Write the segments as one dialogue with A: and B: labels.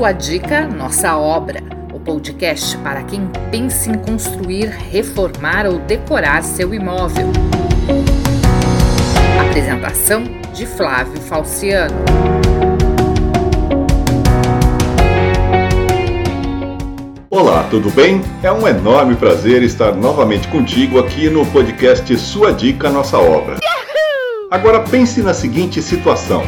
A: Sua dica, nossa obra. O podcast para quem pensa em construir, reformar ou decorar seu imóvel. Apresentação de Flávio Falciano.
B: Olá, tudo bem? É um enorme prazer estar novamente contigo aqui no podcast Sua Dica Nossa Obra. Agora pense na seguinte situação.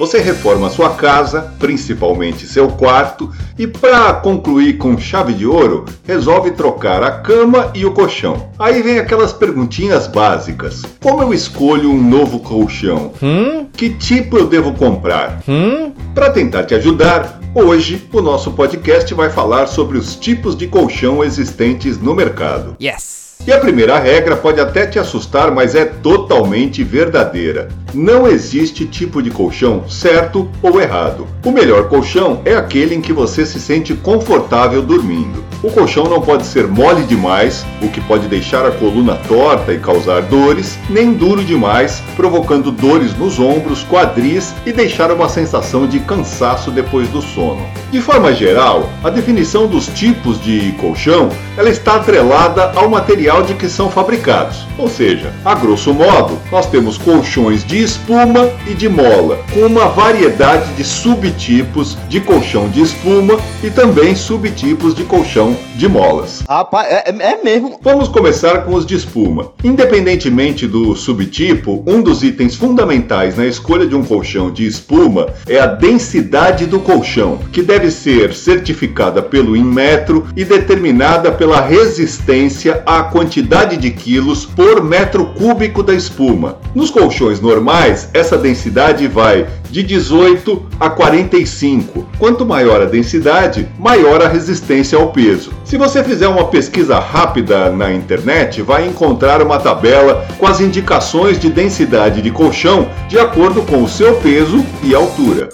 B: Você reforma sua casa, principalmente seu quarto, e para concluir com chave de ouro, resolve trocar a cama e o colchão. Aí vem aquelas perguntinhas básicas: Como eu escolho um novo colchão? Hum? Que tipo eu devo comprar? Hum? Para tentar te ajudar, hoje o nosso podcast vai falar sobre os tipos de colchão existentes no mercado.
C: Yes!
B: E a primeira regra pode até te assustar, mas é totalmente verdadeira. Não existe tipo de colchão certo ou errado. O melhor colchão é aquele em que você se sente confortável dormindo. O colchão não pode ser mole demais, o que pode deixar a coluna torta e causar dores, nem duro demais, provocando dores nos ombros, quadris e deixar uma sensação de cansaço depois do sono. De forma geral, a definição dos tipos de colchão ela está atrelada ao material de que são fabricados. Ou seja, a grosso modo, nós temos colchões de espuma e de mola, com uma variedade de subtipos de colchão de espuma e também subtipos de colchão de molas.
C: Rapaz, é, é, é mesmo.
B: Vamos começar com os de espuma. Independentemente do subtipo, um dos itens fundamentais na escolha de um colchão de espuma é a densidade do colchão, que deve ser certificada pelo Inmetro e determinada pela resistência à quantidade de quilos por metro cúbico da espuma. Nos colchões normais, essa densidade vai de 18 a 45. Quanto maior a densidade, maior a resistência ao peso. Se você fizer uma pesquisa rápida na internet, vai encontrar uma tabela com as indicações de densidade de colchão de acordo com o seu peso e altura.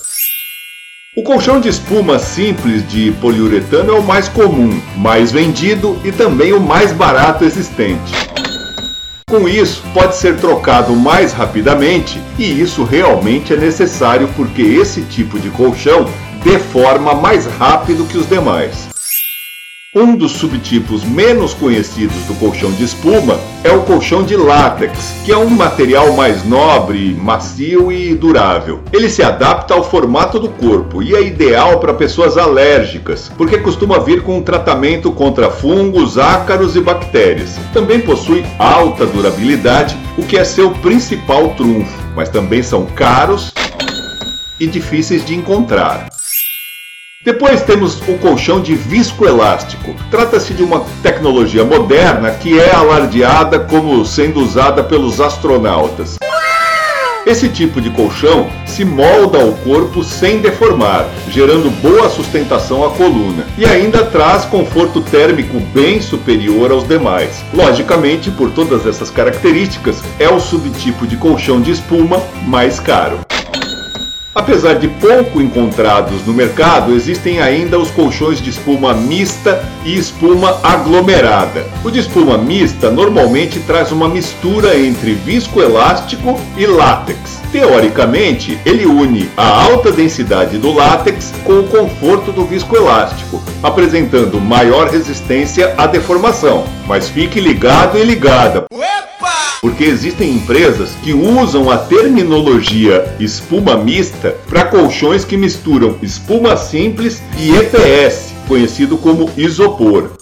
B: O colchão de espuma simples de poliuretano é o mais comum, mais vendido e também o mais barato existente. Com isso, pode ser trocado mais rapidamente e isso realmente é necessário porque esse tipo de colchão deforma mais rápido que os demais. Um dos subtipos menos conhecidos do colchão de espuma é o colchão de látex, que é um material mais nobre, macio e durável. Ele se adapta ao formato do corpo e é ideal para pessoas alérgicas, porque costuma vir com um tratamento contra fungos, ácaros e bactérias. Também possui alta durabilidade, o que é seu principal trunfo, mas também são caros e difíceis de encontrar. Depois temos o colchão de viscoelástico. Trata-se de uma tecnologia moderna que é alardeada como sendo usada pelos astronautas. Esse tipo de colchão se molda ao corpo sem deformar, gerando boa sustentação à coluna e ainda traz conforto térmico bem superior aos demais. Logicamente, por todas essas características, é o subtipo de colchão de espuma mais caro. Apesar de pouco encontrados no mercado, existem ainda os colchões de espuma mista e espuma aglomerada. O de espuma mista normalmente traz uma mistura entre viscoelástico e látex. Teoricamente, ele une a alta densidade do látex com o conforto do viscoelástico, apresentando maior resistência à deformação. Mas fique ligado e ligada. Porque existem empresas que usam a terminologia espuma mista para colchões que misturam espuma simples e EPS, conhecido como isopor.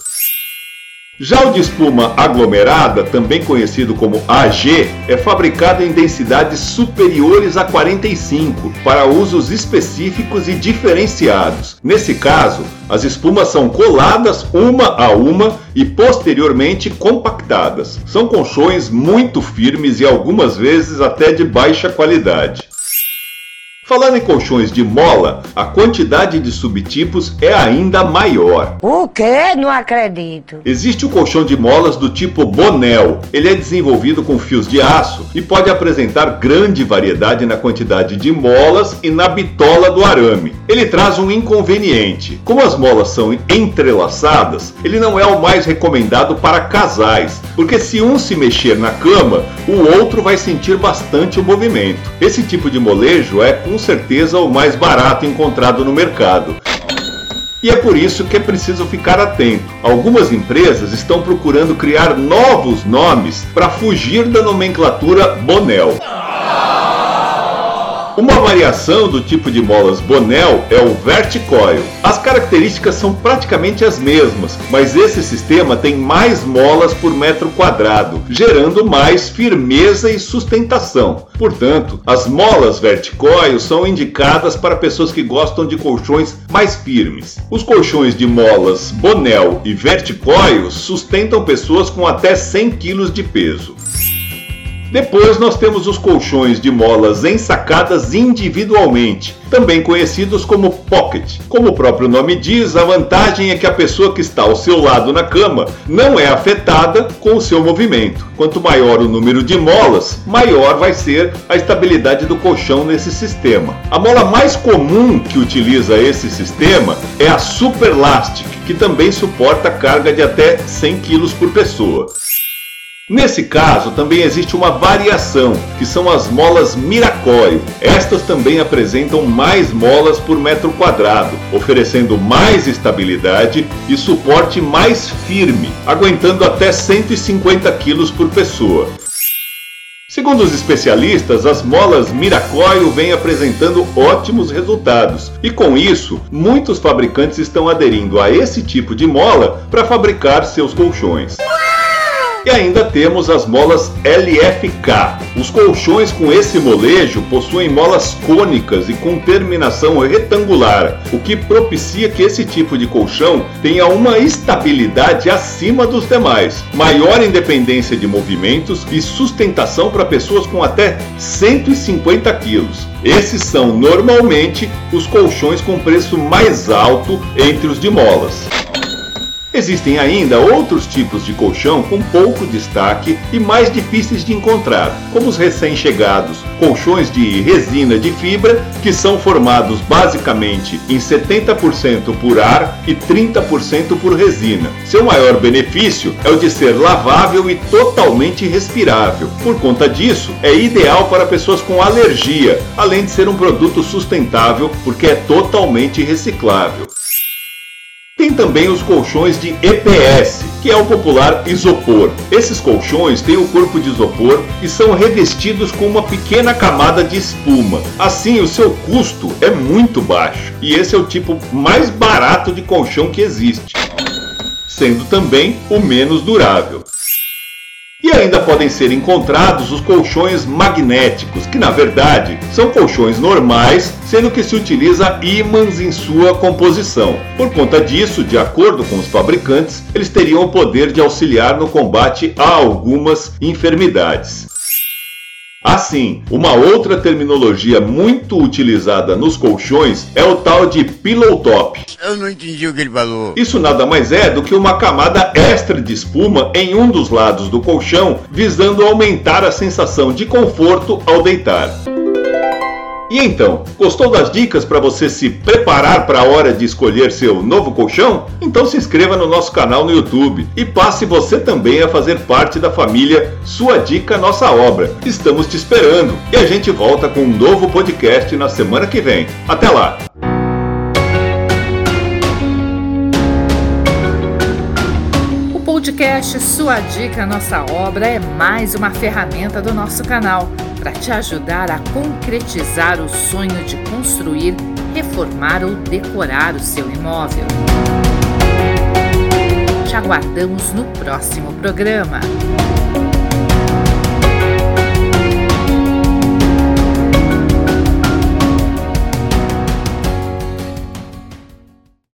B: Já o de espuma aglomerada, também conhecido como AG, é fabricado em densidades superiores a 45 para usos específicos e diferenciados. Nesse caso, as espumas são coladas uma a uma e posteriormente compactadas. São colchões muito firmes e algumas vezes até de baixa qualidade. Falando em colchões de mola, a quantidade de subtipos é ainda maior.
D: O quê? Não acredito.
B: Existe o colchão de molas do tipo Bonel. Ele é desenvolvido com fios de aço e pode apresentar grande variedade na quantidade de molas e na bitola do arame. Ele traz um inconveniente. Como as molas são entrelaçadas, ele não é o mais recomendado para casais, porque se um se mexer na cama, o outro vai sentir bastante o movimento. Esse tipo de molejo é com com certeza o mais barato encontrado no mercado. E é por isso que é preciso ficar atento. Algumas empresas estão procurando criar novos nomes para fugir da nomenclatura Bonel. Uma variação do tipo de molas Bonel é o Verticoil. As características são praticamente as mesmas, mas esse sistema tem mais molas por metro quadrado, gerando mais firmeza e sustentação. Portanto, as molas Verticoil são indicadas para pessoas que gostam de colchões mais firmes. Os colchões de molas Bonel e Verticoil sustentam pessoas com até 100 kg de peso. Depois nós temos os colchões de molas ensacadas individualmente, também conhecidos como pocket. Como o próprio nome diz, a vantagem é que a pessoa que está ao seu lado na cama não é afetada com o seu movimento. Quanto maior o número de molas, maior vai ser a estabilidade do colchão nesse sistema. A mola mais comum que utiliza esse sistema é a Superlastic, que também suporta carga de até 100 kg por pessoa. Nesse caso, também existe uma variação, que são as molas Miracoil. Estas também apresentam mais molas por metro quadrado, oferecendo mais estabilidade e suporte mais firme, aguentando até 150 kg por pessoa. Segundo os especialistas, as molas Miracoil vêm apresentando ótimos resultados e com isso, muitos fabricantes estão aderindo a esse tipo de mola para fabricar seus colchões. E ainda temos as molas LFK. Os colchões com esse molejo possuem molas cônicas e com terminação retangular, o que propicia que esse tipo de colchão tenha uma estabilidade acima dos demais, maior independência de movimentos e sustentação para pessoas com até 150 quilos. Esses são normalmente os colchões com preço mais alto entre os de molas. Existem ainda outros tipos de colchão com pouco destaque e mais difíceis de encontrar, como os recém-chegados colchões de resina de fibra, que são formados basicamente em 70% por ar e 30% por resina. Seu maior benefício é o de ser lavável e totalmente respirável. Por conta disso, é ideal para pessoas com alergia, além de ser um produto sustentável porque é totalmente reciclável. Tem também os colchões de EPS, que é o popular isopor. Esses colchões têm o corpo de isopor e são revestidos com uma pequena camada de espuma. Assim, o seu custo é muito baixo e esse é o tipo mais barato de colchão que existe, sendo também o menos durável. Ainda podem ser encontrados os colchões magnéticos, que na verdade são colchões normais, sendo que se utiliza ímãs em sua composição. Por conta disso, de acordo com os fabricantes, eles teriam o poder de auxiliar no combate a algumas enfermidades. Assim, uma outra terminologia muito utilizada nos colchões é o tal de pillow top.
C: Eu não entendi o que ele falou.
B: Isso nada mais é do que uma camada extra de espuma em um dos lados do colchão, visando aumentar a sensação de conforto ao deitar. E então, gostou das dicas para você se preparar para a hora de escolher seu novo colchão? Então se inscreva no nosso canal no YouTube e passe você também a fazer parte da família Sua Dica Nossa Obra. Estamos te esperando e a gente volta com um novo podcast na semana que vem. Até lá!
A: Podcast Sua Dica Nossa Obra é mais uma ferramenta do nosso canal para te ajudar a concretizar o sonho de construir, reformar ou decorar o seu imóvel. Te aguardamos no próximo programa.